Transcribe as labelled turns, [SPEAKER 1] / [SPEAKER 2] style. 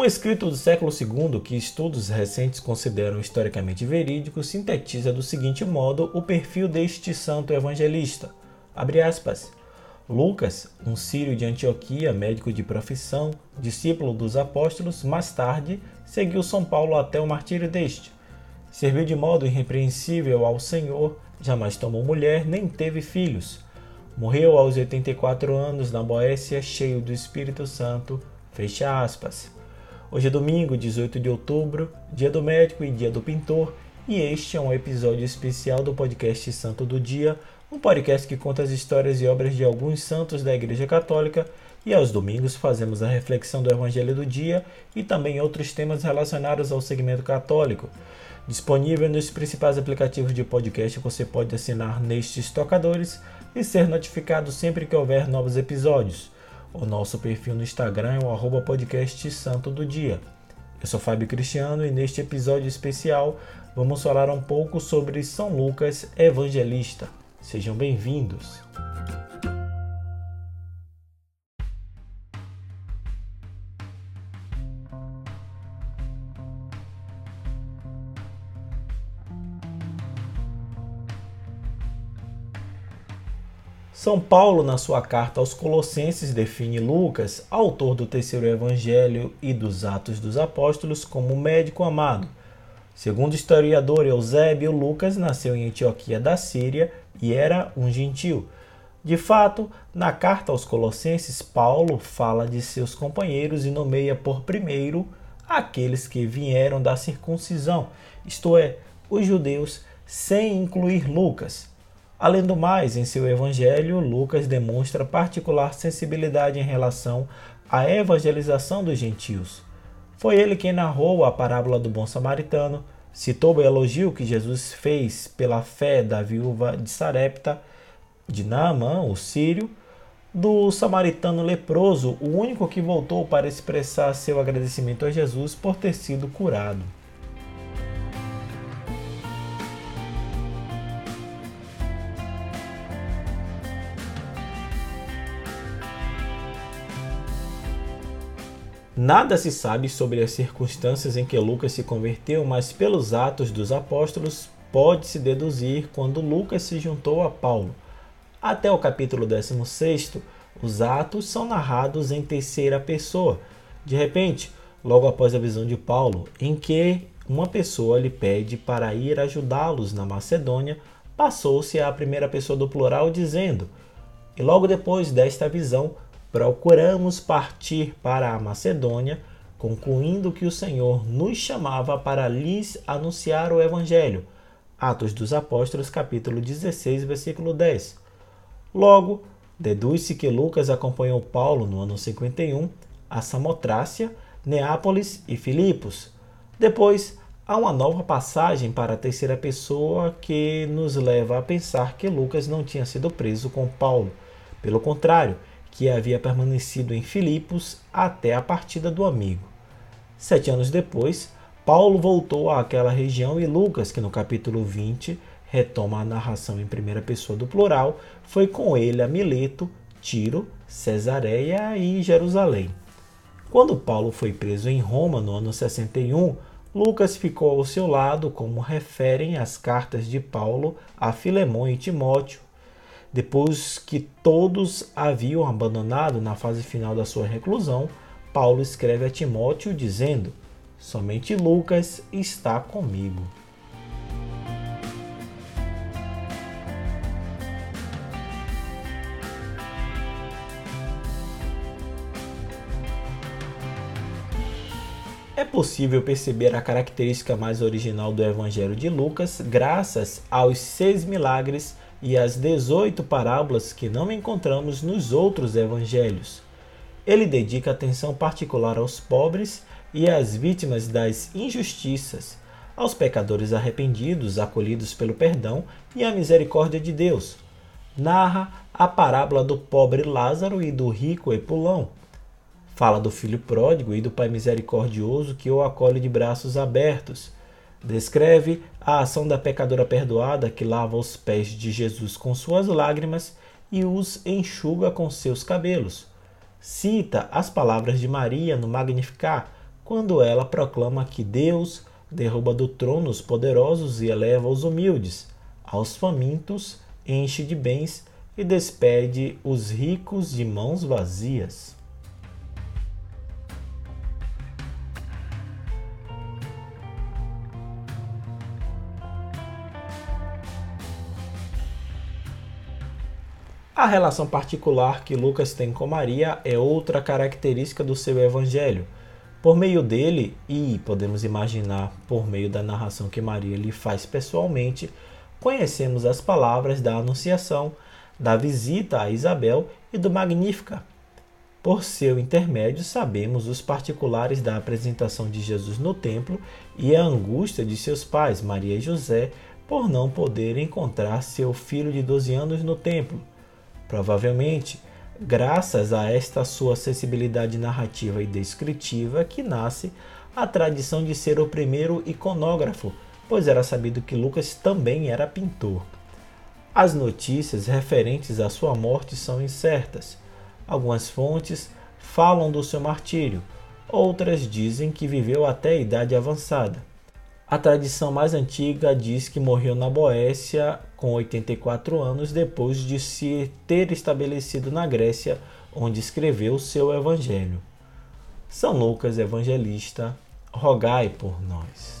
[SPEAKER 1] Um escrito do século II que estudos recentes consideram historicamente verídico sintetiza do seguinte modo o perfil deste santo evangelista. Aspas. Lucas, um sírio de Antioquia, médico de profissão, discípulo dos apóstolos, mais tarde seguiu São Paulo até o martírio deste. Serviu de modo irrepreensível ao Senhor, jamais tomou mulher, nem teve filhos. Morreu aos 84 anos na Boécia, cheio do Espírito Santo. Fecha aspas. Hoje é domingo, 18 de outubro, dia do médico e dia do pintor, e este é um episódio especial do podcast Santo do Dia, um podcast que conta as histórias e obras de alguns santos da Igreja Católica, e aos domingos fazemos a reflexão do Evangelho do Dia e também outros temas relacionados ao segmento católico. Disponível nos principais aplicativos de podcast, você pode assinar nestes tocadores e ser notificado sempre que houver novos episódios. O nosso perfil no Instagram é o arroba podcast Santo do Dia. Eu sou Fábio Cristiano e neste episódio especial vamos falar um pouco sobre São Lucas Evangelista. Sejam bem-vindos! São Paulo, na sua carta aos Colossenses, define Lucas, autor do terceiro evangelho e dos Atos dos Apóstolos, como médico amado. Segundo o historiador Eusébio, Lucas nasceu em Antioquia da Síria e era um gentil. De fato, na carta aos Colossenses, Paulo fala de seus companheiros e nomeia por primeiro aqueles que vieram da circuncisão, isto é, os judeus, sem incluir Lucas. Além do mais, em seu evangelho, Lucas demonstra particular sensibilidade em relação à evangelização dos gentios. Foi ele quem narrou a parábola do bom samaritano, citou o elogio que Jesus fez pela fé da viúva de Sarepta, de Naamã, o sírio, do samaritano leproso, o único que voltou para expressar seu agradecimento a Jesus por ter sido curado. Nada se sabe sobre as circunstâncias em que Lucas se converteu, mas pelos atos dos apóstolos pode-se deduzir quando Lucas se juntou a Paulo. Até o capítulo 16, os atos são narrados em terceira pessoa. De repente, logo após a visão de Paulo, em que uma pessoa lhe pede para ir ajudá-los na Macedônia, passou-se à primeira pessoa do plural, dizendo: E logo depois desta visão, procuramos partir para a Macedônia, concluindo que o Senhor nos chamava para lhes anunciar o Evangelho. Atos dos Apóstolos, capítulo 16, versículo 10. Logo, deduz-se que Lucas acompanhou Paulo no ano 51 a Samotrácia, Neápolis e Filipos. Depois, há uma nova passagem para a terceira pessoa que nos leva a pensar que Lucas não tinha sido preso com Paulo. Pelo contrário, que havia permanecido em Filipos até a partida do amigo. Sete anos depois, Paulo voltou àquela região e Lucas, que no capítulo 20 retoma a narração em primeira pessoa do plural, foi com ele a Mileto, Tiro, Cesareia e Jerusalém. Quando Paulo foi preso em Roma no ano 61, Lucas ficou ao seu lado, como referem as cartas de Paulo a Filemão e Timóteo, depois que todos haviam abandonado na fase final da sua reclusão, Paulo escreve a Timóteo dizendo: Somente Lucas está comigo. É possível perceber a característica mais original do Evangelho de Lucas graças aos seis milagres e as 18 parábolas que não encontramos nos outros evangelhos. Ele dedica atenção particular aos pobres e às vítimas das injustiças, aos pecadores arrependidos, acolhidos pelo perdão e a misericórdia de Deus. Narra a parábola do pobre Lázaro e do rico Epulão. Fala do filho pródigo e do pai misericordioso que o acolhe de braços abertos Descreve a ação da pecadora perdoada que lava os pés de Jesus com suas lágrimas e os enxuga com seus cabelos. Cita as palavras de Maria no Magnificat, quando ela proclama que Deus derruba do trono os poderosos e eleva os humildes, aos famintos enche de bens e despede os ricos de mãos vazias. A relação particular que Lucas tem com Maria é outra característica do seu evangelho. Por meio dele, e podemos imaginar por meio da narração que Maria lhe faz pessoalmente, conhecemos as palavras da Anunciação, da visita a Isabel e do Magnífica. Por seu intermédio, sabemos os particulares da apresentação de Jesus no templo e a angústia de seus pais, Maria e José, por não poderem encontrar seu filho de 12 anos no templo. Provavelmente, graças a esta sua sensibilidade narrativa e descritiva que nasce a tradição de ser o primeiro iconógrafo, pois era sabido que Lucas também era pintor. As notícias referentes à sua morte são incertas. Algumas fontes falam do seu martírio, outras dizem que viveu até a idade avançada. A tradição mais antiga diz que morreu na Boécia com 84 anos depois de se ter estabelecido na Grécia, onde escreveu seu evangelho. São Lucas Evangelista, rogai por nós.